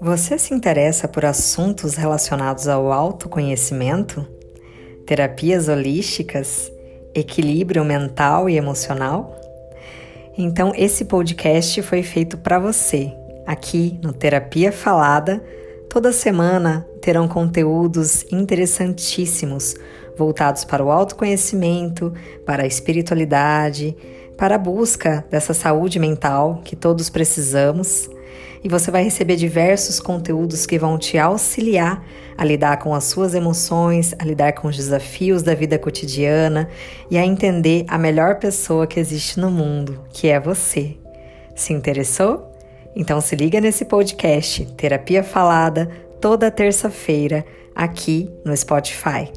Você se interessa por assuntos relacionados ao autoconhecimento? Terapias holísticas? Equilíbrio mental e emocional? Então, esse podcast foi feito para você. Aqui no Terapia Falada, toda semana terão conteúdos interessantíssimos voltados para o autoconhecimento, para a espiritualidade, para a busca dessa saúde mental que todos precisamos e você vai receber diversos conteúdos que vão te auxiliar a lidar com as suas emoções, a lidar com os desafios da vida cotidiana e a entender a melhor pessoa que existe no mundo, que é você. Se interessou? Então se liga nesse podcast Terapia Falada toda terça-feira aqui no Spotify.